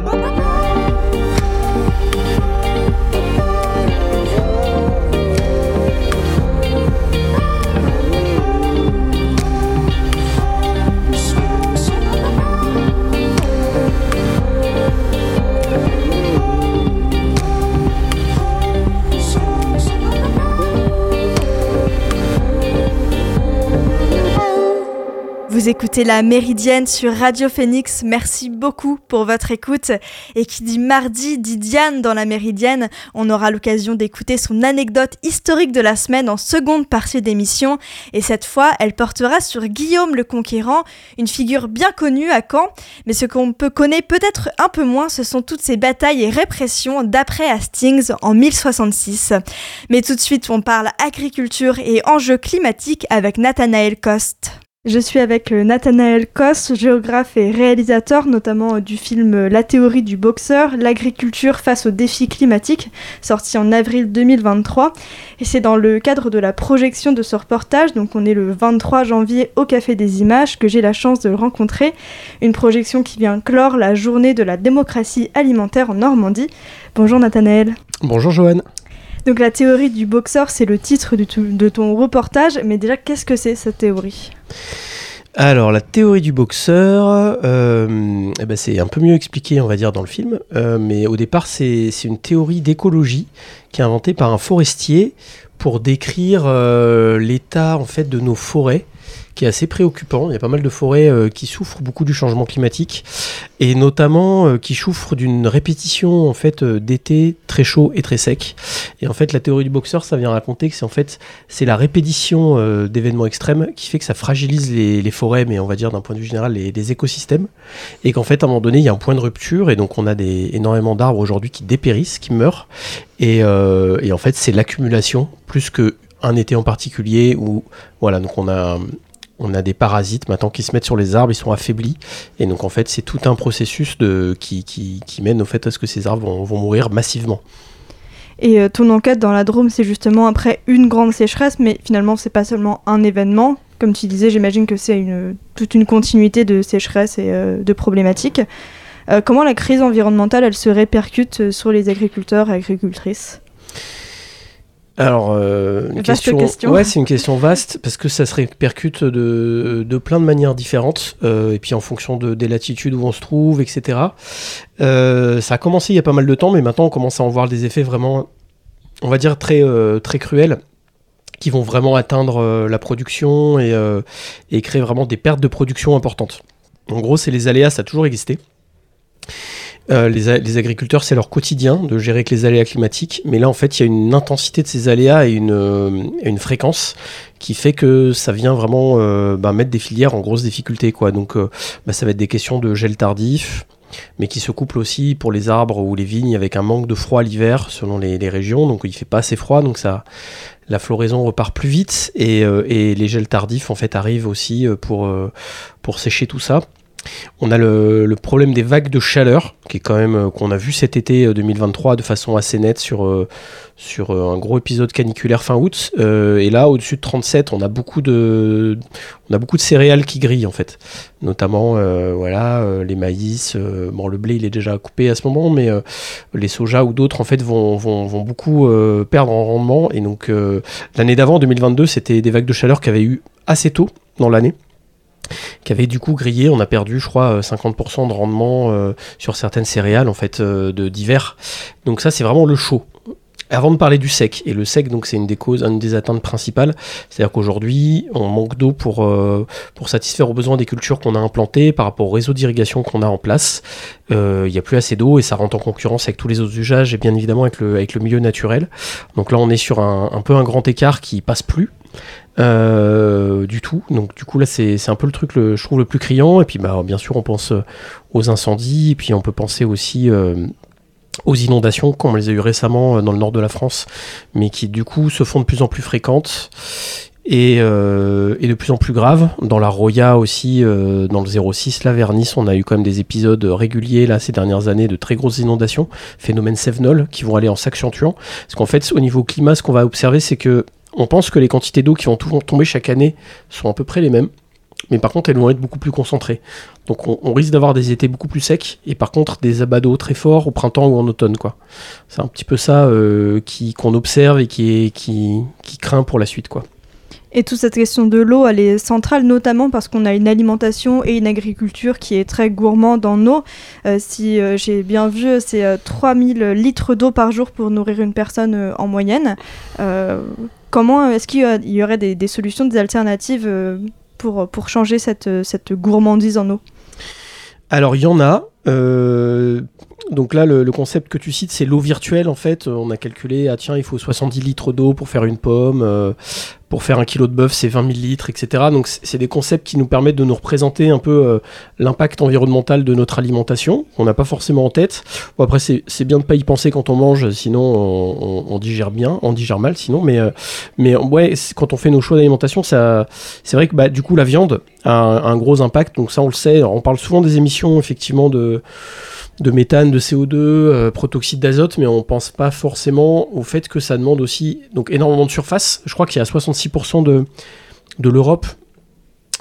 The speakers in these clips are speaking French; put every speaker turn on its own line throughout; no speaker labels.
Bye-bye. Vous écoutez la Méridienne sur Radio Phoenix. Merci beaucoup pour votre écoute. Et qui dit mardi dit Diane dans la Méridienne. On aura l'occasion d'écouter son anecdote historique de la semaine en seconde partie d'émission. Et cette fois, elle portera sur Guillaume le Conquérant, une figure bien connue à Caen. Mais ce qu'on peut connaître peut-être un peu moins, ce sont toutes ces batailles et répressions d'après Hastings en 1066. Mais tout de suite, on parle agriculture et enjeux climatiques avec Nathanaël Coste. Je suis avec euh, Nathanaël Koss, géographe et réalisateur notamment euh, du film euh, La théorie du boxeur, l'agriculture face aux défis climatiques, sorti en avril 2023. Et c'est dans le cadre de la projection de ce reportage, donc on est le 23 janvier au Café des Images, que j'ai la chance de le rencontrer. Une projection qui vient clore la journée de la démocratie alimentaire en Normandie. Bonjour Nathanaël.
Bonjour Joanne.
Donc la théorie du boxeur, c'est le titre de ton reportage, mais déjà qu'est-ce que c'est cette théorie?
Alors, la théorie du boxeur, euh, eh ben, c'est un peu mieux expliqué, on va dire, dans le film. Euh, mais au départ, c'est une théorie d'écologie qui est inventée par un forestier pour décrire euh, l'état en fait de nos forêts qui est assez préoccupant. Il y a pas mal de forêts euh, qui souffrent beaucoup du changement climatique et notamment euh, qui souffrent d'une répétition en fait euh, d'été très chaud et très sec. Et en fait, la théorie du boxeur, ça vient raconter que c'est en fait c'est la répétition d'événements extrêmes qui fait que ça fragilise les, forêts, mais on va dire d'un point de vue général les, écosystèmes, et qu'en fait à un moment donné il y a un point de rupture et donc on a des, énormément d'arbres aujourd'hui qui dépérissent, qui meurent, et, et en fait c'est l'accumulation plus que un été en particulier où voilà donc on a on a des parasites maintenant qui se mettent sur les arbres, ils sont affaiblis. Et donc en fait, c'est tout un processus qui, mène au fait à ce que ces arbres vont, mourir massivement.
Et euh, ton enquête dans la Drôme, c'est justement après une grande sécheresse, mais finalement, c'est pas seulement un événement. Comme tu disais, j'imagine que c'est toute une continuité de sécheresse et euh, de problématiques. Euh, comment la crise environnementale, elle se répercute sur les agriculteurs et agricultrices?
Alors, euh, une question, Ouais, c'est une question vaste parce que ça se répercute de, de plein de manières différentes euh, et puis en fonction de, des latitudes où on se trouve, etc. Euh, ça a commencé il y a pas mal de temps, mais maintenant on commence à en voir des effets vraiment, on va dire très très cruels qui vont vraiment atteindre la production et, et créer vraiment des pertes de production importantes. En gros, c'est les aléas, ça a toujours existé. Euh, les, agriculteurs, c'est leur quotidien de gérer avec les aléas climatiques, mais là, en fait, il y a une intensité de ces aléas et une, euh, fréquence qui fait que ça vient vraiment euh, bah, mettre des filières en grosse difficulté. Donc, bah, ça va être des questions de gel tardif, mais qui se couplent aussi pour les arbres ou les vignes avec un manque de froid l'hiver selon les, régions. Donc, il fait pas assez froid, donc la floraison repart plus vite et, les gels tardifs en fait arrivent aussi pour sécher tout ça. On a le, problème des vagues de chaleur, qui est quand même euh, qu'on a vu cet été 2023 euh, de façon assez nette sur, euh, un gros épisode caniculaire fin août. et là, au-dessus de 37, on a beaucoup de, céréales qui grillent en fait, notamment voilà les maïs. le blé il est déjà coupé à ce moment, mais les sojas ou d'autres en fait vont beaucoup perdre en rendement. Et donc l'année d'avant, 2022, c'était des vagues de chaleur qui avaient eu assez tôt dans l'année qui avait du coup grillé, on a perdu je crois 50% euh, de rendement euh, sur certaines céréales en fait euh, d'hiver. Donc ça c'est vraiment le chaud. Avant de parler du sec, et le sec, donc c'est une des causes, une des atteintes principales, c'est-à-dire qu'aujourd'hui, on manque d'eau pour, satisfaire aux besoins des cultures qu'on a implantées par rapport au réseau d'irrigation qu'on a en place. Il n'y a plus assez d'eau et ça rentre en concurrence avec tous les autres usages et bien évidemment avec le, milieu naturel. Donc là, on est sur un, un peu un grand écart qui passe plus. Euh, du tout. Donc du coup là c'est un peu le truc je trouve le plus criant. Et puis bah, bien sûr on pense euh, aux incendies, et puis on peut penser aussi euh, aux inondations comme on les a eu récemment dans le nord de la France, mais qui du coup se font de plus en plus fréquentes. Et, de plus en plus graves. Dans la Roya aussi, dans le 06, là vers on a eu quand même des épisodes réguliers là ces dernières années de très grosses inondations, phénomène Sevenol, qui vont aller en s'accentuant. Parce qu'en fait, au niveau climat, ce qu'on va observer, c'est que on pense que les quantités d'eau qui vont tomber chaque année sont à peu près les mêmes. mais par contre elles vont être beaucoup plus concentrées. Donc on, risque d'avoir des étés beaucoup plus secs et par contre des abats d'eau très forts au printemps ou en automne. C'est un petit peu ça euh, qu'on observe et qui, craint pour la suite.
Et toute cette question de l'eau, elle est centrale, notamment parce qu'on a une alimentation et une agriculture qui est très gourmande en eau. Euh, si euh, j'ai bien vu, c'est 3000 litres d'eau par jour pour nourrir une personne en moyenne. comment est-ce qu'il y aurait des, solutions, des alternatives pour, pour changer cette, cette gourmandise en eau?
Alors, il y en a. Euh, donc là, le, concept que tu cites, c'est l'eau virtuelle en fait. On a calculé, ah tiens, il faut 70 litres d'eau pour faire une pomme, euh, pour faire un kilo de bœuf, c'est 20 000 litres, etc. Donc c'est des concepts qui nous permettent de nous représenter un peu euh, l'impact environnemental de notre alimentation, qu'on n'a pas forcément en tête. Bon, après, c'est bien de ne pas y penser quand on mange, sinon on, digère bien, on digère mal sinon. Mais, euh, mais ouais, quand on fait nos choix d'alimentation, c'est vrai que bah, du coup, la viande a un, un gros impact. Donc ça, on le sait. on parle souvent des émissions, effectivement, de de méthane, de CO2, euh, protoxyde d'azote, mais on pense pas forcément au fait que ça demande aussi donc énormément de surface. Je crois qu'il y a 66% de, de l'Europe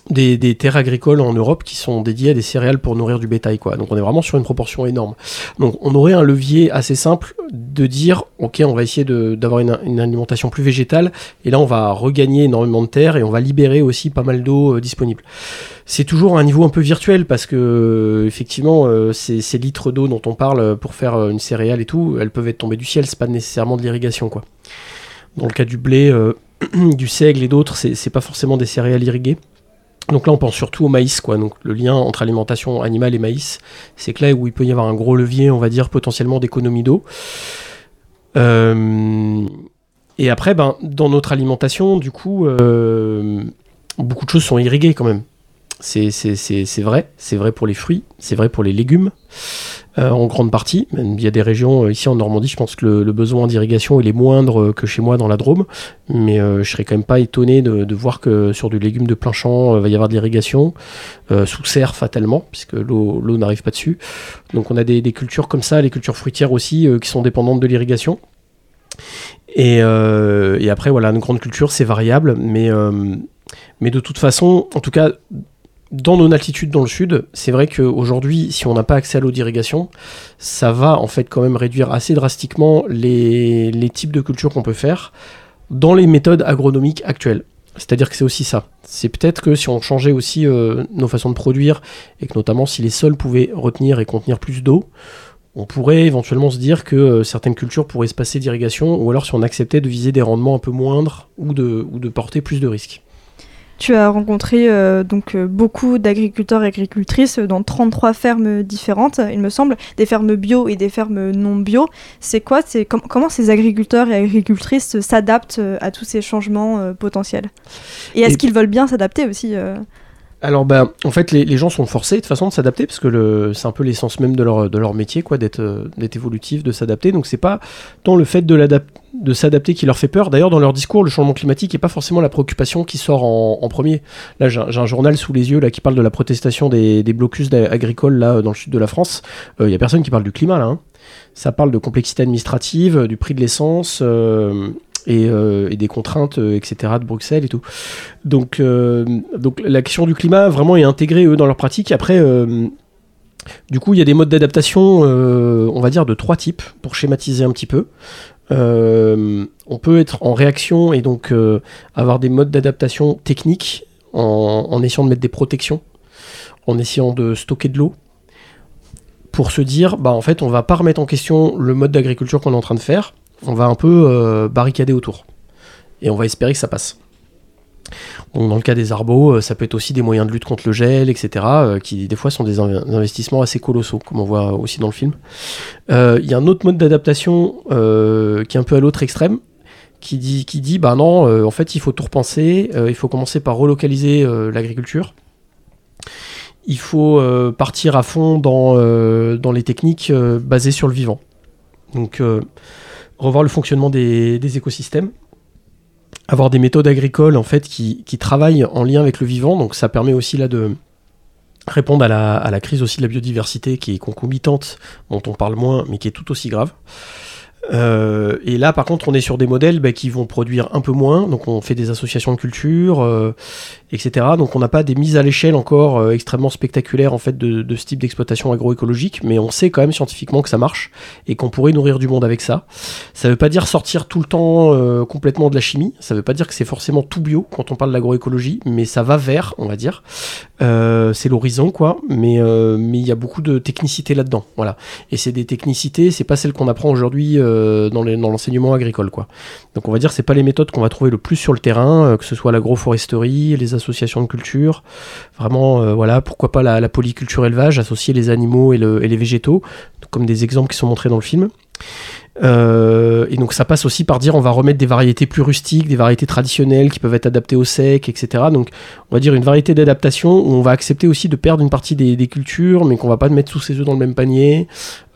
des, terres agricoles en Europe qui sont dédiées à des céréales pour nourrir du bétail. Quoi. Donc on est vraiment sur une proportion énorme. Donc on aurait un levier assez simple de dire, ok, on va essayer d'avoir une, alimentation plus végétale, et là on va regagner énormément de terres et on va libérer aussi pas mal d'eau euh, disponible. C'est toujours un niveau un peu virtuel parce que euh, effectivement euh, ces, litres d'eau dont on parle pour faire une céréale et tout, elles peuvent être tombées du ciel, c'est pas nécessairement de l'irrigation. quoi. Dans le cas du blé, du seigle et d'autres, c'est pas forcément des céréales irriguées. Donc là, on pense surtout au maïs, quoi. Donc le lien entre alimentation animale et maïs, c'est que là où il peut y avoir un gros levier, on va dire potentiellement d'économie d'eau. Euh, et après, ben, dans notre alimentation, du coup, euh, beaucoup de choses sont irriguées quand même. C'est vrai, c'est vrai pour les fruits, c'est vrai pour les légumes. Euh, en grande partie. Il y a des régions, euh, ici en Normandie, je pense que le, besoin d'irrigation est moindre que chez moi dans la Drôme, mais euh, je serais quand même pas étonné de, voir que sur du légume de plein champ, il va y avoir de l'irrigation, sous serre fatalement, puisque l'eau n'arrive pas dessus. Donc on a des, cultures comme ça, les cultures fruitières aussi, qui sont dépendantes de l'irrigation. Et, après, voilà, une grande culture, c'est variable, mais de toute façon, en tout cas, dans nos altitudes dans le sud, c'est vrai qu'aujourd'hui, si on n'a pas accès à l'eau d'irrigation, ça va en fait quand même réduire assez drastiquement les, types de cultures qu'on peut faire dans les méthodes agronomiques actuelles. C'est-à-dire que c'est aussi ça. C'est peut-être que si on changeait aussi euh, nos façons de produire, et que notamment si les sols pouvaient retenir et contenir plus d'eau, on pourrait éventuellement se dire que euh, certaines cultures pourraient se passer d'irrigation, ou alors si on acceptait de viser des rendements un peu moindres, ou de, ou de porter plus de risques.
Tu as rencontré euh, donc euh, beaucoup d'agriculteurs et agricultrices dans 33 fermes différentes, il me semble, des fermes bio et des fermes non bio. C'est quoi c'est comment ces agriculteurs et agricultrices s'adaptent euh, à tous ces changements potentiels? Et est-ce qu'ils veulent bien s'adapter aussi
alors ben, en fait les, gens sont forcés de façon de s'adapter parce que c'est un peu l'essence même de leur, de leur métier quoi d'être évolutif, de s'adapter. Donc c'est pas tant le fait de s'adapter qui leur fait peur. D'ailleurs, dans leur discours, le changement climatique n'est pas forcément la préoccupation qui sort en, premier. Là, j'ai un journal sous les yeux là, qui parle de la protestation des, blocus agricoles là, dans le sud de la France. Il euh, n'y a personne qui parle du climat là. Hein. Ça parle de complexité administrative, du prix de l'essence. Euh, euh, et, des contraintes, etc., de Bruxelles et tout. Donc, donc la question du climat vraiment est intégrée eux dans leur pratique. Après, du coup, il y a des modes d'adaptation, on va dire, de trois types pour schématiser un petit peu. Euh, on peut être en réaction et donc euh, avoir des modes d'adaptation techniques en, essayant de mettre des protections, en essayant de stocker de l'eau, pour se dire, bah en fait, on va pas remettre en question le mode d'agriculture qu'on est en train de faire, on va un peu euh, barricader autour. Et on va espérer que ça passe dans le cas des arbos, euh, ça peut être aussi des moyens de lutte contre le gel, etc., euh, qui des fois sont des investissements assez colossaux, comme on voit aussi dans le film. Il y a un autre mode d'adaptation qui est un peu à l'autre extrême, qui dit, qui dit bah non, en fait, il faut tout repenser, il faut commencer par relocaliser l'agriculture. Il faut partir à fond dans, dans les techniques basées sur le vivant. Donc, revoir le fonctionnement des, écosystèmes avoir des méthodes agricoles en fait qui, travaillent en lien avec le vivant. Donc ça permet aussi là de répondre à la, crise aussi de la biodiversité qui est concomitante, dont on parle moins, mais qui est tout aussi grave. Euh, et là, par contre, on est sur des modèles bah, qui vont produire un peu moins. Donc, on fait des associations de culture. Euh, etc. Donc on n'a pas des mises à l'échelle encore euh, extrêmement spectaculaires en fait de, ce type d'exploitation agroécologique, mais on sait quand même scientifiquement que ça marche et qu'on pourrait nourrir du monde avec ça. Ça ne veut pas dire sortir tout le temps euh, complètement de la chimie, ça ne veut pas dire que c'est forcément tout bio quand on parle d'agroécologie, mais ça va vers, on va dire. Euh, c'est l'horizon quoi, mais mais il y a beaucoup de technicité là-dedans, voilà. Et c'est des technicités, c'est pas celles qu'on apprend aujourd'hui dans l'enseignement agricole quoi. Donc on va dire c'est pas les méthodes qu'on va trouver le plus sur le terrain, que ce soit l'agroforesterie, les associations de culture. Vraiment, euh, voilà, pourquoi pas la, polyculture élevage, associer les animaux et, les végétaux, comme des exemples qui sont montrés dans le film. Euh, et donc ça passe aussi par dire on va remettre des variétés plus rustiques, des variétés traditionnelles qui peuvent être adaptées au sec, etc. Donc on va dire une variété d'adaptation où on va accepter aussi de perdre une partie des, cultures, mais qu'on va pas mettre tous ses œufs dans le même panier.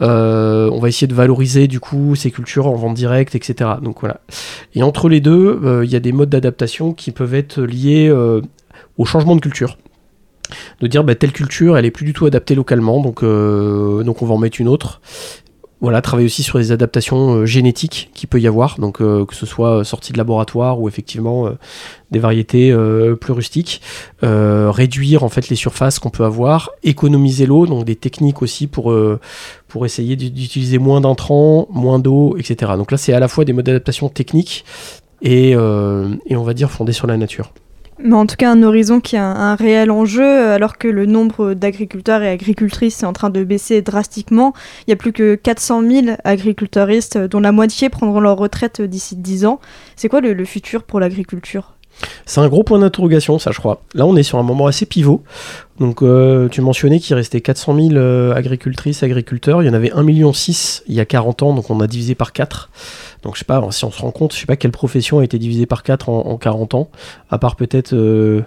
Euh, on va essayer de valoriser du coup ces cultures en vente directe, etc. Donc voilà. Et entre les deux, il y a des modes d'adaptation qui peuvent être liés au changement de culture. De dire bah, telle culture, elle est plus du tout adaptée localement, donc, euh, donc on va en mettre une autre. Voilà, travailler aussi sur les adaptations euh, génétiques qu'il peut y avoir, donc euh, que ce soit sorti de laboratoire ou effectivement des variétés plus rustiques, réduire en fait les surfaces qu'on peut avoir, économiser l'eau, donc des techniques aussi pour, essayer d'utiliser moins d'intrants, moins d'eau, etc. Donc là c'est à la fois des modes d'adaptation techniques et on va dire fondés sur la nature.
Mais en tout cas, un horizon qui a un, réel enjeu, alors que le nombre d'agriculteurs et agricultrices est en train de baisser drastiquement. Il y a plus que 400 000 agriculteuristes, dont la moitié prendront leur retraite d'ici 10 ans. C'est quoi le futur pour l'agriculture?
C'est un gros point d'interrogation, ça, je crois. Là, on est sur un moment assez pivot. Donc, euh, tu mentionnais qu'il restait 400 000 euh, agricultrices, agriculteurs. Il y en avait 1,6 million il y a 40 ans, donc on a divisé par 4. Donc, je sais pas, si on se rend compte, je sais pas quelle profession a été divisée par 4 en, 40 ans, à part peut-être. Euh,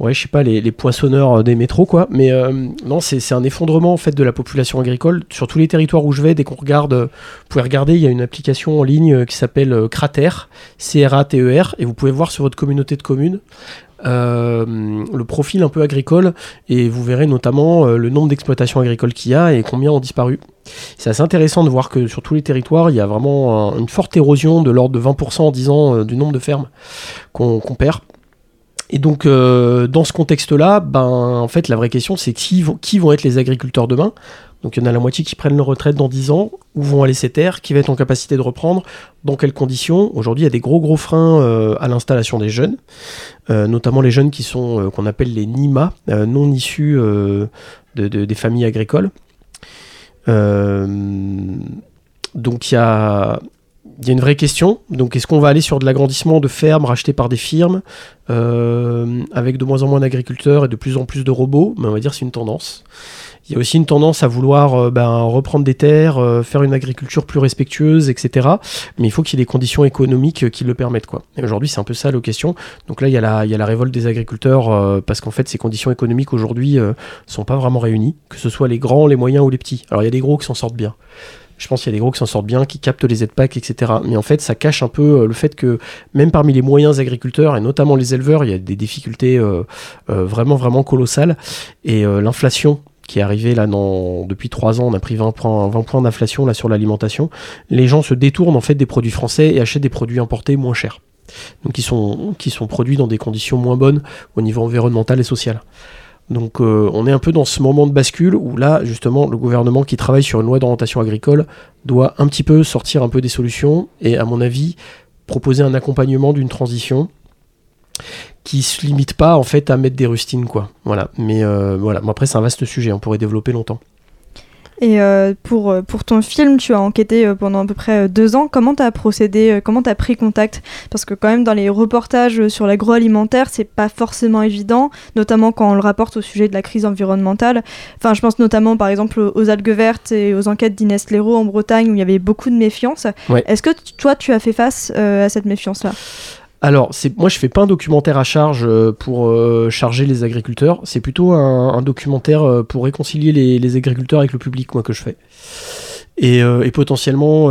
ouais, je sais pas, les, poinçonneurs euh, des métros, quoi. Mais euh, non, c'est un effondrement en fait de la population agricole sur tous les territoires où je vais. Dès qu'on regarde, euh, vous pouvez regarder, il y a une application en ligne qui s'appelle Crater, C-R-A-T-E-R, et vous pouvez voir sur votre communauté de communes. le profil un peu agricole et vous verrez notamment le nombre d'exploitations agricoles qu'il y a et combien ont disparu. C'est assez intéressant de voir que sur tous les territoires, il y a vraiment une forte érosion de l'ordre de 20% en 10 ans du nombre de fermes qu'on perd. Et donc, euh, dans ce contexte-là, ben, en fait, la vraie question, c'est qui vont, être les agriculteurs demain Donc, il y en a la moitié qui prennent leur retraite dans 10 ans. Où vont aller ces terres Qui va être en capacité de reprendre Dans quelles conditions Aujourd'hui, il y a des gros, gros freins euh, à l'installation des jeunes, euh, notamment les jeunes qui sont, qu'on appelle les NIMA, non issus de, des familles agricoles. donc, il y a il y a une vraie question. Donc, est-ce qu'on va aller sur de l'agrandissement de fermes rachetées par des firmes euh, avec de moins en moins d'agriculteurs et de plus en plus de robots? Mais on va dire c'est une tendance. Il y a aussi une tendance à vouloir euh, ben, reprendre des terres, euh, faire une agriculture plus respectueuse, etc. Mais il faut qu'il y ait des conditions économiques qui le permettent. Quoi. Et aujourd'hui, c'est un peu ça la question. Donc là, il y a la, il y a la révolte des agriculteurs parce qu'en fait, ces conditions économiques aujourd'hui ne sont pas vraiment réunies, que ce soit les grands, les moyens ou les petits. Alors il y a des gros qui s'en sortent bien. Je pense qu'il y a des gros qui s'en sortent bien, qui captent les aides-PAC, etc. Mais en fait, ça cache un peu euh, le fait que même parmi les moyens agriculteurs, et notamment les éleveurs, il y a des difficultés euh, euh, vraiment, vraiment colossales. Et l'inflation qui est arrivée là depuis 3 ans, on a pris 20 points, 20 points d'inflation là sur l'alimentation. Les gens se détournent en fait des produits français et achètent des produits importés moins chers. Donc qui sont produits dans des conditions moins bonnes au niveau environnemental et social. Donc euh, on est un peu dans ce moment de bascule où là, justement, le gouvernement qui travaille sur une loi d'orientation agricole doit un petit peu sortir un peu des solutions et, à mon avis, proposer un accompagnement d'une transition qui se limite pas en fait à mettre des rustines quoi. Voilà. Mais euh, voilà. après c'est un vaste sujet, on pourrait développer longtemps.
Et euh, pour, euh, pour ton film, tu as enquêté euh, pendant à peu près deux ans. Comment tu as procédé Comment tu as pris contact? Parce que quand même dans les reportages sur l'agroalimentaire, c'est pas forcément évident, notamment quand on le rapporte au sujet de la crise environnementale. Enfin, je pense notamment par exemple aux algues vertes et aux enquêtes d'Inès Leroux en Bretagne où il y avait beaucoup de méfiance. Est-ce que toi, tu as fait face à cette méfiance-là?
Alors, moi, je fais pas un documentaire à charge euh, pour euh, charger les agriculteurs. C'est plutôt un, documentaire euh, pour réconcilier les, agriculteurs avec le public, moi, que je fais. Et, potentiellement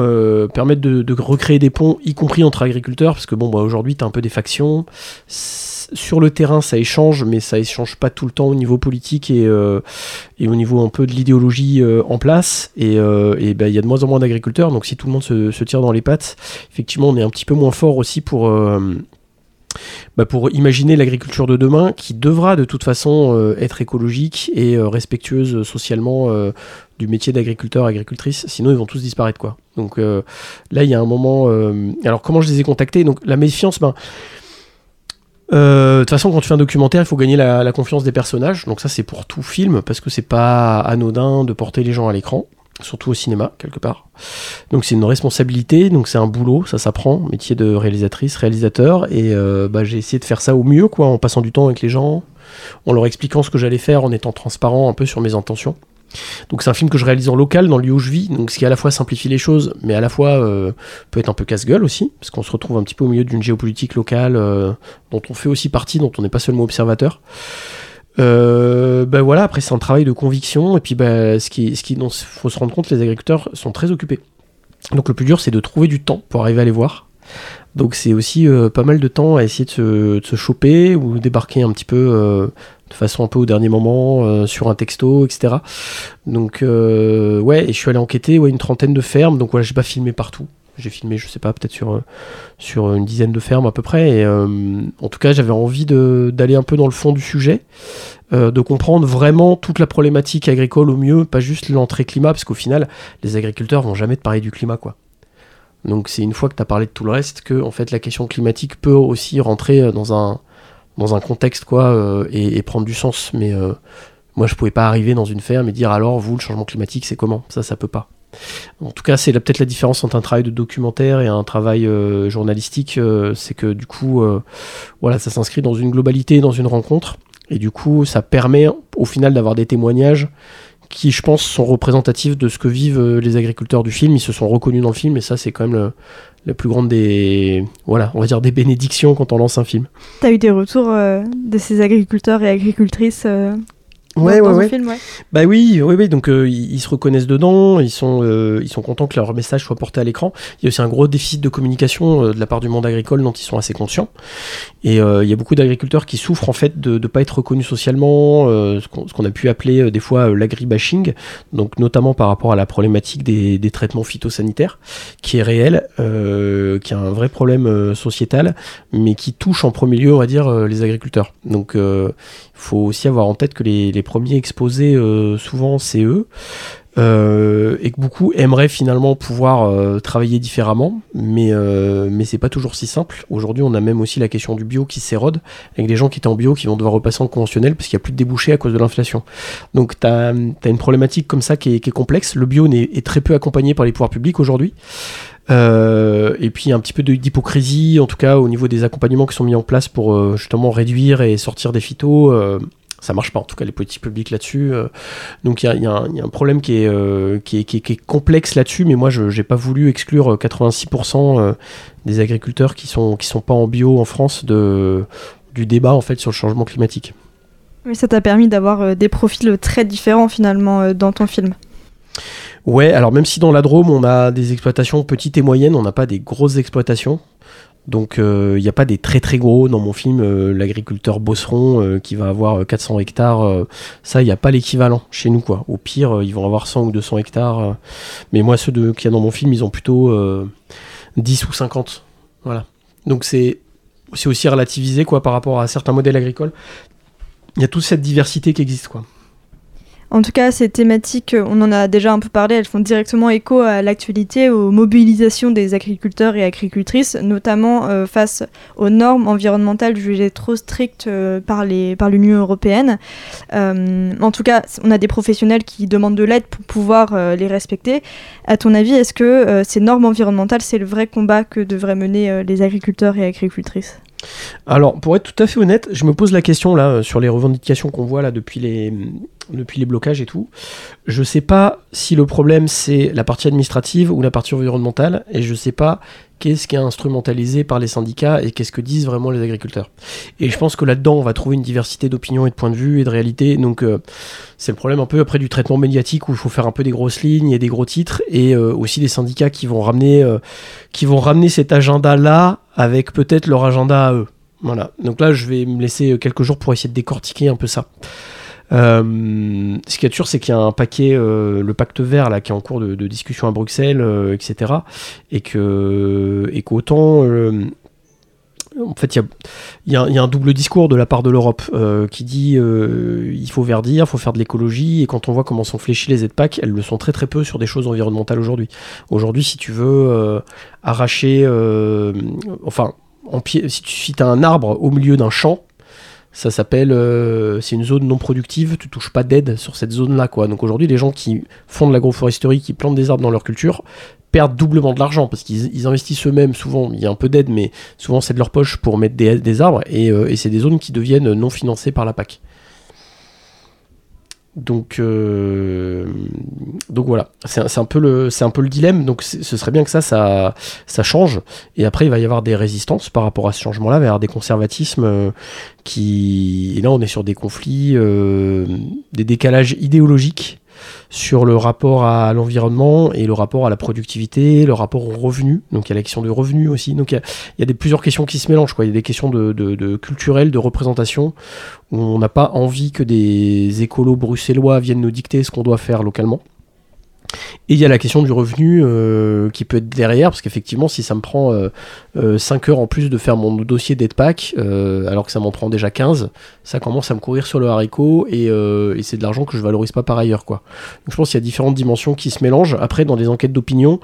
permettre de, recréer des ponts, y compris entre agriculteurs, parce que bon, bah, aujourd'hui, tu as un peu des factions sur le terrain, ça échange, mais ça échange pas tout le temps au niveau politique et, euh, au niveau un peu de l'idéologie euh, en place. Et euh, ben, il y a de moins en moins d'agriculteurs, donc si tout le monde se, tire dans les pattes, effectivement, on est un petit peu moins fort aussi pour bah, pour imaginer l'agriculture de demain qui devra de toute façon euh, être écologique et euh, respectueuse socialement euh, du métier d'agriculteur, agricultrice, sinon ils vont tous disparaître quoi. Donc là il y a un moment. alors comment je les ai contactés? Donc la méfiance, ben. De toute façon, quand tu fais un documentaire, il faut gagner la, la confiance des personnages. Donc ça, c'est pour tout film, parce que c'est pas anodin de porter les gens à l'écran surtout au cinéma quelque part. Donc c'est une responsabilité, donc c'est un boulot, ça s'apprend, métier de réalisatrice, réalisateur, et euh, bah, j'ai essayé de faire ça au mieux, quoi, en passant du temps avec les gens, en leur expliquant ce que j'allais faire, en étant transparent un peu sur mes intentions. Donc c'est un film que je réalise en local, dans le lieu où je vis, donc ce qui à la fois simplifie les choses, mais à la fois euh, peut être un peu casse-gueule aussi, parce qu'on se retrouve un petit peu au milieu d'une géopolitique locale euh, dont on fait aussi partie, dont on n'est pas seulement observateur. Euh, ben voilà, après c'est un travail de conviction et puis ben, ce qui, ce faut se rendre compte, les agriculteurs sont très occupés. Donc le plus dur c'est de trouver du temps pour arriver à les voir. Donc c'est aussi euh, pas mal de temps à essayer de se, de choper ou débarquer un petit peu euh, de façon un peu au dernier moment sur un texto, etc. Donc ouais, et je suis allé enquêter ouais, une trentaine de fermes, donc voilà, j'ai pas filmé partout. J'ai filmé, je sais pas, peut-être sur, euh, sur une dizaine de fermes à peu près. Et euh, en tout cas, j'avais envie d'aller un peu dans le fond du sujet, euh, de comprendre vraiment toute la problématique agricole au mieux, pas juste l'entrée climat, parce qu'au final, les agriculteurs vont jamais te parler du climat, quoi. Donc c'est une fois que tu as parlé de tout le reste que en fait la question climatique peut aussi rentrer dans un, dans un contexte quoi et, et, prendre du sens. Mais moi je pouvais pas arriver dans une ferme et dire alors vous le changement climatique c'est comment? Ça ça peut pas. En tout cas, c'est peut-être la différence entre un travail de documentaire et un travail euh, journalistique, euh, c'est que du coup, euh, voilà, ça s'inscrit dans une globalité, dans une rencontre, et du coup, ça permet au final d'avoir des témoignages qui, je pense, sont représentatifs de ce que vivent les agriculteurs du film. Ils se sont reconnus dans le film, et ça, c'est quand même la plus grande des, voilà, on va dire des bénédictions quand on lance un film.
Tu as eu des retours de ces agriculteurs et agricultrices
ouais, ouais, ouais. Bah oui, oui, oui. Donc euh, ils, se reconnaissent dedans, ils sont, euh, ils sont contents que leur message soit porté à l'écran. Il y a aussi un gros déficit de communication euh, de la part du monde agricole dont ils sont assez conscients. Et il y a beaucoup d'agriculteurs qui souffrent en fait de ne pas être reconnus socialement, ce qu'on a pu appeler des fois l'agribashing, donc notamment par rapport à la problématique des, des traitements phytosanitaires, qui est réel, qui est un vrai problème sociétal, mais qui touche en premier lieu, on va dire, les agriculteurs. Donc faut aussi avoir en tête que les, premiers exposés, euh, souvent, c'est eux. Euh, et que beaucoup aimeraient finalement pouvoir euh, travailler différemment, mais, mais c'est pas toujours si simple. Aujourd'hui, on a même aussi la question du bio qui s'érode, avec des gens qui étaient en bio qui vont devoir repasser en conventionnel parce qu'il n'y a plus de débouchés à cause de l'inflation. Donc, tu as, une problématique comme ça qui est, complexe. Le bio est, très peu accompagné par les pouvoirs publics aujourd'hui. Et puis un petit peu d'hypocrisie, en tout cas au niveau des accompagnements qui sont mis en place pour justement réduire et sortir des phytos. Ça marche pas, en tout cas les politiques publiques là-dessus. donc il y, a, un problème qui est, qui est, complexe là-dessus, mais moi je n'ai pas voulu exclure 86% des agriculteurs qui sont, qui sont pas en bio en France de, du débat en fait sur le changement climatique.
Mais ça t'a permis d'avoir des profils très différents finalement dans ton film.
Ouais, alors même si dans la Drôme, on a des exploitations petites et moyennes, on n'a pas des grosses exploitations. Donc il euh, n'y a pas des très très gros dans mon film, euh, l'agriculteur bosseron euh, qui va avoir 400 hectares, ça il n'y a pas l'équivalent chez nous quoi. Au pire ils vont avoir 100 ou 200 hectares, mais moi ceux qu'il y a dans mon film ils ont plutôt 10 ou 50. Voilà. Donc c'est aussi relativisé quoi par rapport à certains modèles agricoles. Il y a toute cette diversité qui existe quoi.
En tout cas, ces thématiques, on en a déjà un peu parlé, elles font directement écho à l'actualité, aux mobilisations des agriculteurs et agricultrices, notamment euh, face aux normes environnementales jugées trop strictes euh, par, l'Union européenne. Euh, en tout cas, on a des professionnels qui demandent de l'aide pour pouvoir les respecter. À ton avis, est-ce que ces normes environnementales, c'est le vrai combat que devraient mener les agriculteurs et agricultrices?
Alors, pour être tout à fait honnête, je me pose la question là sur les revendications qu'on voit là depuis les, depuis les blocages et tout. Je sais pas si le problème c'est la partie administrative ou la partie environnementale, et je sais pas qu'est-ce qui est instrumentalisé par les syndicats et qu'est-ce que disent vraiment les agriculteurs. Et je pense que là-dedans, on va trouver une diversité d'opinions et de points de vue et de réalité. Donc, euh, c'est le problème un peu après du traitement médiatique où il faut faire un peu des grosses lignes et des gros titres, et euh, aussi des syndicats qui vont ramener, euh, qui vont ramener cet agenda-là avec peut-être leur agenda à eux. Voilà. Donc là, je vais me laisser quelques jours pour essayer de décortiquer un peu ça. Euh, ce qui est sûr, c'est qu'il y a un paquet, euh, le pacte vert, là, qui est en cours de, discussion à Bruxelles, euh, etc. Et que, et qu'autant en fait, il y, y a, un double discours de la part de l'Europe qui dit il faut verdir, il faut faire de l'écologie, et quand on voit comment sont fléchis les Z-Pack, elles le sont très très peu sur des choses environnementales aujourd'hui. Aujourd'hui, si tu veux arracher, enfin, en si tu as un arbre au milieu d'un champ, ça s'appelle, euh, c'est une zone non productive, tu touches pas d'aide sur cette zone-là, quoi. Donc aujourd'hui, les gens qui font de l'agroforesterie, qui plantent des arbres dans leur culture, perdent doublement de l'argent parce qu'ils investissent eux-mêmes. Souvent, il y a un peu d'aide, mais souvent c'est de leur poche pour mettre des, arbres euh, et c'est des zones qui deviennent non financées par la PAC. Donc, euh, donc voilà, c'est un, peu le, dilemme. Donc ce serait bien que ça, change. Et après, il va y avoir des résistances par rapport à ce changement-là, avoir des conservatismes euh, qui. Et là, on est sur des conflits, euh, des décalages idéologiques sur le rapport à l'environnement et le rapport à la productivité, le rapport au revenu. Donc il y a la question du revenu aussi. Donc il y a, plusieurs questions qui se mélangent. Quoi. Il y a des questions de, de culturelles, de représentation, où on n'a pas envie que des écolos bruxellois viennent nous dicter ce qu'on doit faire localement. Et il y a la question du revenu euh, qui peut être derrière, parce qu'effectivement, si ça me prend 5 euh, euh, heures en plus de faire mon dossier d'EdPack, alors que ça m'en prend déjà 15, ça commence à me courir sur le haricot et, c'est de l'argent que je valorise pas par ailleurs. Quoi. Donc je pense qu'il y a différentes dimensions qui se mélangent. Après, dans des enquêtes d'opinion,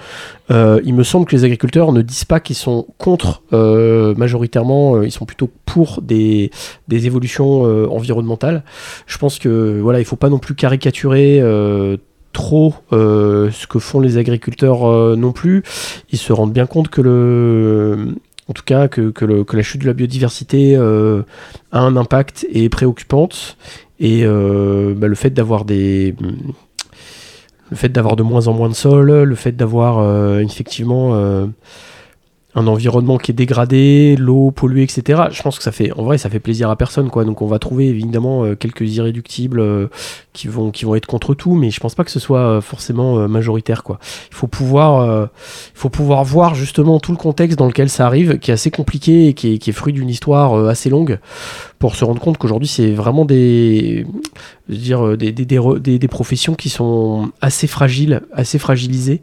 il me semble que les agriculteurs ne disent pas qu'ils sont contre, majoritairement, ils sont plutôt pour des, des évolutions environnementales. Je pense que voilà, il faut pas non plus caricaturer trop euh, ce que font les agriculteurs euh, non plus. Ils se rendent bien compte que le, en tout cas que, la chute de la biodiversité euh, a un impact et est préoccupante. Et bah, le fait d'avoir des le fait d'avoir de moins en moins de sol, le fait d'avoir effectivement un environnement qui est dégradé, l'eau polluée, etc. Je pense que ça fait, en vrai, ça fait plaisir à personne, quoi. Donc on va trouver évidemment euh, quelques irréductibles euh, qui vont, qui vont être contre tout, mais je pense pas que ce soit euh, forcément majoritaire, quoi. Il faut pouvoir, il faut pouvoir voir justement tout le contexte dans lequel ça arrive, qui est assez compliqué et qui est, qui est fruit d'une histoire assez longue, pour se rendre compte qu'aujourd'hui c'est vraiment des, dire, des, des, des, professions qui sont assez fragiles, assez fragilisées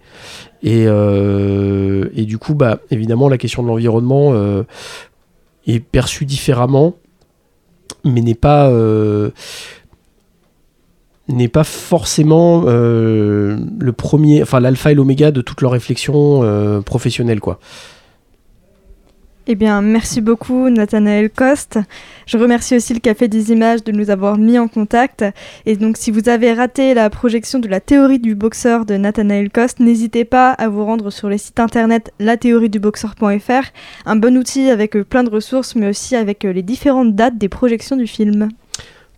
euh, et, du coup, bah, évidemment, la question de l'environnement euh, est perçue différemment, mais n'est pas euh, pas forcément le premier, enfin l'alpha et l'oméga de toute leur réflexion professionnelle, quoi.
Eh bien, merci beaucoup Nathanaël Coste. Je remercie aussi le Café des Images de nous avoir mis en contact. Et donc, si vous avez raté la projection de la théorie du boxeur de Nathanaël Coste, n'hésitez pas à vous rendre sur le site internet lathéorieduboxeur.fr, un bon outil avec euh, plein de ressources, mais aussi avec euh, les différentes dates des projections du film.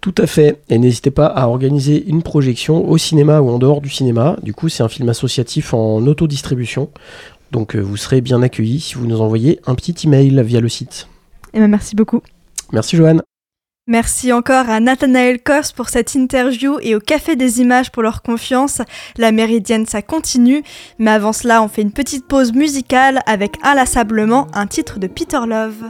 Tout à fait. Et n'hésitez pas à organiser une projection au cinéma ou en dehors du cinéma. Du coup, c'est un film associatif en autodistribution. Donc euh, vous serez bien accueillis si vous nous envoyez un petit email via le site.
Et eh ben, merci beaucoup.
Merci Joanne.
Merci encore à Nathanaël Kors pour cette interview et au Café des Images pour leur confiance. La Méridienne, ça continue. Mais avant cela, on fait une petite pause musicale avec inlassablement un titre de Peter Love.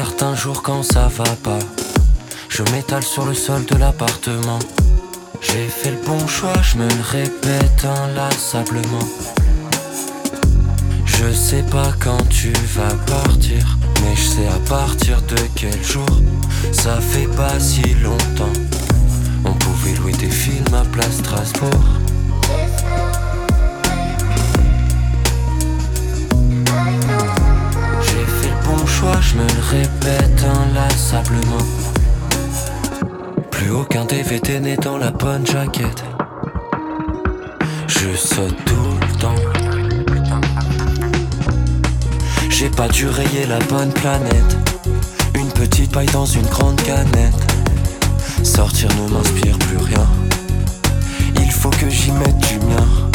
Certains jours quand ça va pas, je m'étale sur le sol de l'appartement. J'ai fait le bon choix, je me le répète inlassablement. Je sais pas quand tu vas partir, mais je sais à partir de quel jour. Ça fait pas si longtemps, on pouvait louer des films à Place Strasbourg. Je me le répète inlassablement. Plus aucun DVD n'est dans la bonne jaquette. Je saute tout le temps. J'ai pas dû rayer la bonne planète. Une petite paille dans une grande canette. Sortir ne m'inspire plus rien. Il faut que j'y mette du mien.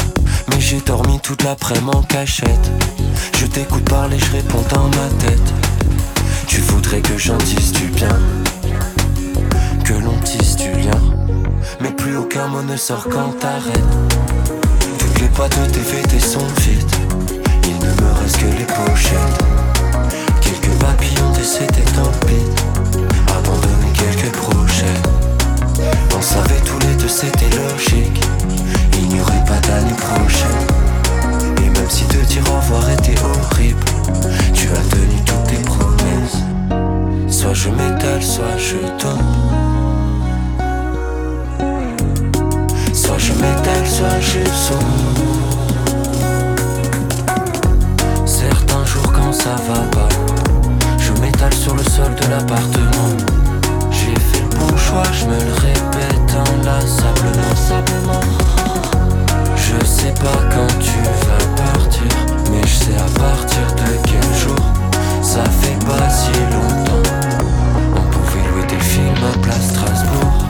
Mais j'ai dormi toute l'après-midi en cachette. Je t'écoute parler, je réponds dans ma tête. Tu voudrais que j'en dise du bien, que l'on tisse du lien. Mais plus aucun mot ne sort quand t'arrêtes. Toutes les boîtes de DVD sont vides, il ne me reste que les pochettes. papillons décédés le beat. Abandonner quelques projets. Savait tous les deux c'était logique. Il n'y aurait pas d'année prochaine. Et même si te dire au revoir était horrible, tu as tenu toutes tes promesses. Soit je m'étale, soit je tombe. Soit je m'étale, soit je saute. ça va pas. Je m'étale sur le sol de l'appartement. Je me le répète inlassablement. Je sais pas quand tu vas partir, mais je sais à partir de quel jour. Ça fait pas si longtemps. On pouvait louer des films à Place Strasbourg.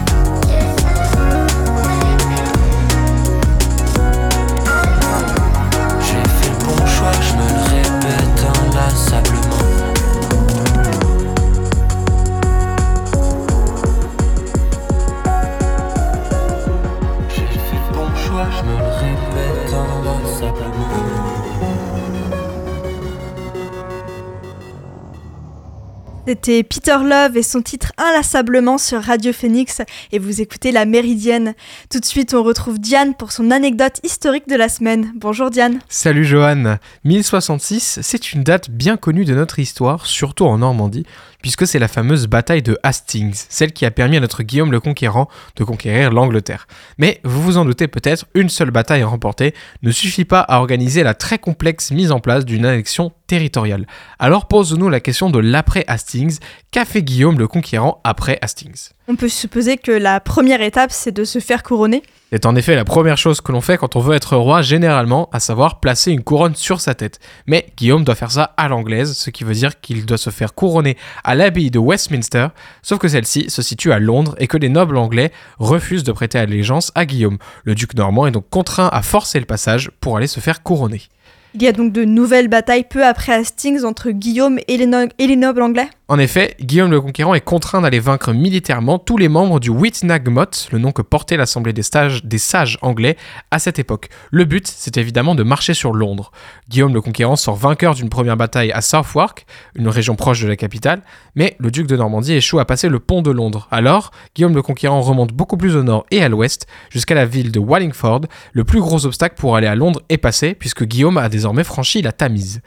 C'était Peter Love et son titre Inlassablement sur Radio Phoenix et vous écoutez La Méridienne. Tout de suite, on retrouve Diane pour son anecdote historique de la semaine. Bonjour Diane.
Salut Johan. 1066, c'est une date bien connue de notre histoire, surtout en Normandie, puisque c'est la fameuse bataille de Hastings, celle qui a permis à notre Guillaume le Conquérant de conquérir l'Angleterre. Mais vous vous en doutez peut-être, une seule bataille remportée ne suffit pas à organiser la très complexe mise en place d'une annexion territoriale. Alors pose-nous la question de l'après Hastings, qu'a fait Guillaume le Conquérant après Hastings?
On peut supposer que la première étape c'est de se faire couronner
c'est en effet la première chose que l'on fait quand on veut être roi généralement, à savoir placer une couronne sur sa tête. Mais Guillaume doit faire ça à l'anglaise, ce qui veut dire qu'il doit se faire couronner à l'abbaye de Westminster, sauf que celle-ci se situe à Londres et que les nobles anglais refusent de prêter allégeance à Guillaume. Le duc normand est donc contraint à forcer le passage pour aller se faire couronner.
Il y a donc de nouvelles batailles peu après Hastings entre Guillaume et les, nobles anglais
En effet, Guillaume le Conquérant est contraint d'aller vaincre militairement tous les membres du Witnagemot, le nom que portait l'Assemblée des, sages anglais à cette époque. Le but, c'est évidemment de marcher sur Londres. Guillaume le Conquérant sort vainqueur d'une première bataille à Southwark, une région proche de la capitale, mais le duc de Normandie échoue à passer le pont de Londres. Alors, Guillaume le Conquérant remonte beaucoup plus au nord et à l'ouest, jusqu'à la ville de Wallingford. Le plus gros obstacle pour aller à Londres est passé, puisque Guillaume a des désormais la Tamise.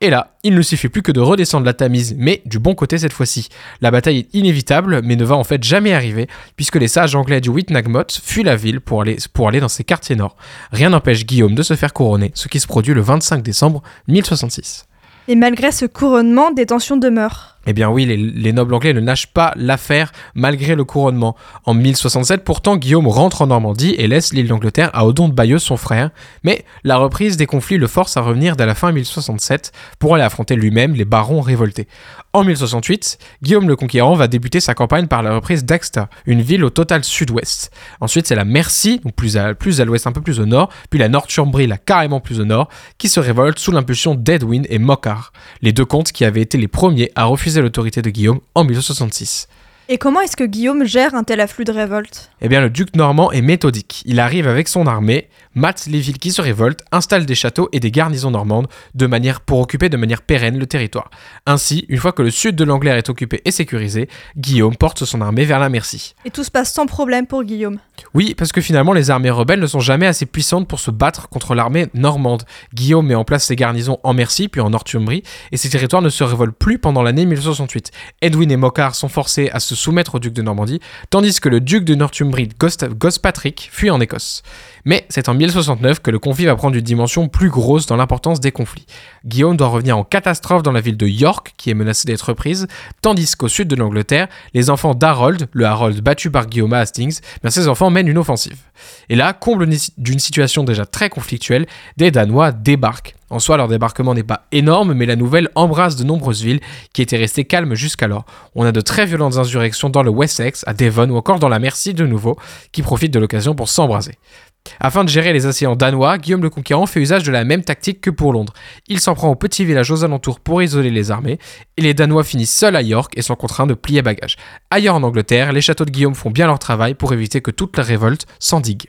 Et là, il ne suffit plus que de redescendre la Tamise, mais du bon côté cette fois-ci. La bataille est inévitable, mais ne va en fait jamais arriver, puisque les sages anglais du Witnagmot fuient la ville pour aller, pour aller dans ses quartiers nord. Rien n'empêche Guillaume de se faire couronner, ce qui se produit le 25 décembre 1066.
Et malgré ce couronnement, des tensions demeurent.
Eh bien oui, les, nobles anglais ne lâchent pas l'affaire malgré le couronnement. En 1067, pourtant, Guillaume rentre en Normandie et laisse l'île d'Angleterre à Odon de Bayeux, son frère, mais la reprise des conflits le force à revenir dès la fin 1067 pour aller affronter lui-même les barons révoltés. En 1068, Guillaume le Conquérant va débuter sa campagne par la reprise d'Axta, une ville au total sud-ouest. Ensuite, c'est la Mercie, plus à, l'ouest, un peu plus au nord, puis la Northumbrie, là carrément plus au nord, qui se révolte sous l'impulsion d'Edwin et Mochar, les deux comtes qui avaient été les premiers à refuser l'autorité de Guillaume en 1066.
Et comment est-ce que Guillaume gère un tel afflux de révolte?
Eh bien, le duc normand est méthodique. Il arrive avec son armée, mate les villes qui se révoltent, installe des châteaux et des garnisons normandes de manière pour occuper de manière pérenne le territoire. Ainsi, une fois que le sud de l'Angleterre est occupé et sécurisé, Guillaume porte son armée vers la Mercie.
Et tout se passe sans problème pour Guillaume.
Oui, parce que finalement, les armées rebelles ne sont jamais assez puissantes pour se battre contre l'armée normande. Guillaume met en place ses garnisons en Mercie puis en Northumbrie, et ces territoires ne se révoltent plus pendant l'année 1068. Edwin et Mochar sont forcés à se soumettre au duc de Normandie, tandis que le duc de Northumbrie, Gospatrick, fuit en Écosse. Mais c'est en 1069 que le conflit va prendre une dimension plus grosse dans l'importance des conflits. Guillaume doit revenir en catastrophe dans la ville de York, qui est menacée d'être reprise, tandis qu'au sud de l'Angleterre, les enfants d'Harold, le Harold battu par Guillaume Hastings, bien ses enfants mènent une offensive. Et là, comble d'une situation déjà très conflictuelle, des Danois débarquent. En soi, leur débarquement n'est pas énorme, mais la nouvelle embrasse de nombreuses villes qui étaient restées calmes jusqu'alors. On a de très violentes insurrections dans le Wessex, à Devon ou encore dans la Mercie de nouveau, qui profitent de l'occasion pour s'embraser. Afin de gérer les océans danois, Guillaume le Conquérant fait usage de la même tactique que pour Londres. Il s'en prend aux petits villages aux alentours pour isoler les armées, et les Danois finissent seuls à York et sont contraints de plier bagages. Ailleurs en Angleterre, les châteaux de Guillaume font bien leur travail pour éviter que toute la révolte s'endigue.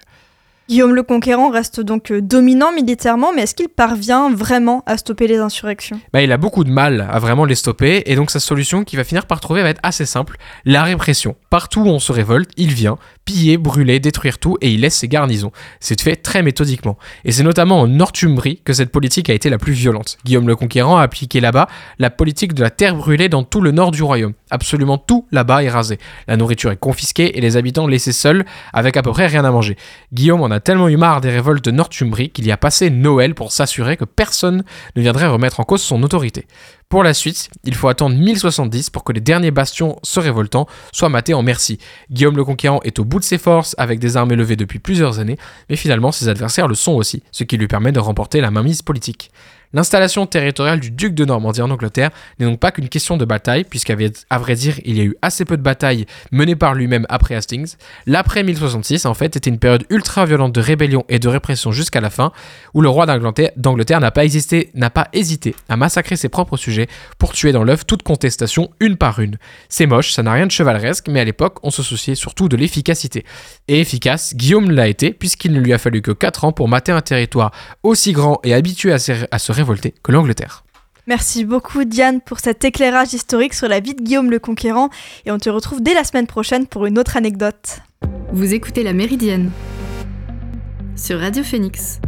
Guillaume le Conquérant reste donc euh, dominant militairement, mais est-ce qu'il parvient vraiment à stopper les insurrections?
Bah, Il a beaucoup de mal à vraiment les stopper, et donc sa solution qu'il va finir par trouver va être assez simple, la répression. Partout où on se révolte, il vient piller, brûler, détruire tout, et il laisse ses garnisons. C'est fait très méthodiquement. Et c'est notamment en Northumbrie que cette politique a été la plus violente. Guillaume le Conquérant a appliqué là-bas la politique de la terre brûlée dans tout le nord du royaume. Absolument tout là-bas est rasé. La nourriture est confisquée et les habitants laissés seuls avec à peu près rien à manger. Guillaume en a tellement eu marre des révoltes de Northumbrie qu'il y a passé Noël pour s'assurer que personne ne viendrait remettre en cause son autorité. Pour la suite, il faut attendre 1070 pour que les derniers bastions se révoltant soient matés en merci. Guillaume le Conquérant est au bout de ses forces avec des armes élevées depuis plusieurs années, mais finalement ses adversaires le sont aussi, ce qui lui permet de remporter la mainmise politique. L'installation territoriale du duc de Normandie en Angleterre n'est donc pas qu'une question de bataille, puisqu'à vrai dire, il y a eu assez peu de batailles menées par lui-même après Hastings. L'après 1066, en fait, était une période ultra violente de rébellion et de répression jusqu'à la fin, où le roi d'Angleterre n'a pas, n'a pas hésité à massacrer ses propres sujets pour tuer dans l'œuf toute contestation une par une. C'est moche, ça n'a rien de chevaleresque, mais à l'époque, on se souciait surtout de l'efficacité. Et efficace, Guillaume l'a été, puisqu'il ne lui a fallu que 4 ans pour mater un territoire aussi grand et habitué à se, à se que l'Angleterre.
Merci beaucoup Diane pour cet éclairage historique sur la vie de Guillaume le Conquérant et on te retrouve dès la semaine prochaine pour une autre anecdote.
Vous écoutez La Méridienne sur Radio Phoenix.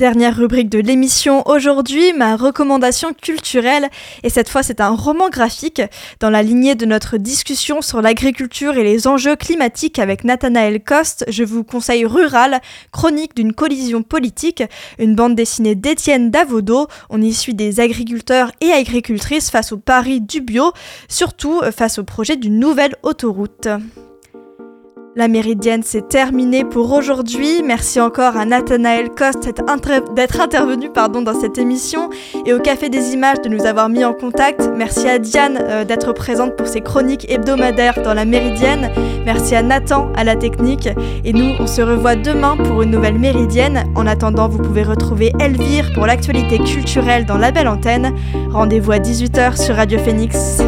Dernière rubrique de l'émission aujourd'hui, ma recommandation culturelle. Et cette fois, c'est un roman graphique dans la lignée de notre discussion sur l'agriculture et les enjeux climatiques avec Nathanaël Coste. Je vous conseille Rural, chronique d'une collision politique, une bande dessinée d'Étienne Davodo. On y suit des agriculteurs et agricultrices face au pari du bio, surtout face au projet d'une nouvelle autoroute. La méridienne, c'est terminé pour aujourd'hui. Merci encore à Nathanaël Coste d'être intervenu dans cette émission et au Café des Images de nous avoir mis en contact. Merci à Diane euh, d'être présente pour ses chroniques hebdomadaires dans la méridienne. Merci à Nathan à la technique. Et nous, on se revoit demain pour une nouvelle méridienne. En attendant, vous pouvez retrouver Elvire pour l'actualité culturelle dans la belle antenne. Rendez-vous à 18h sur Radio Phoenix.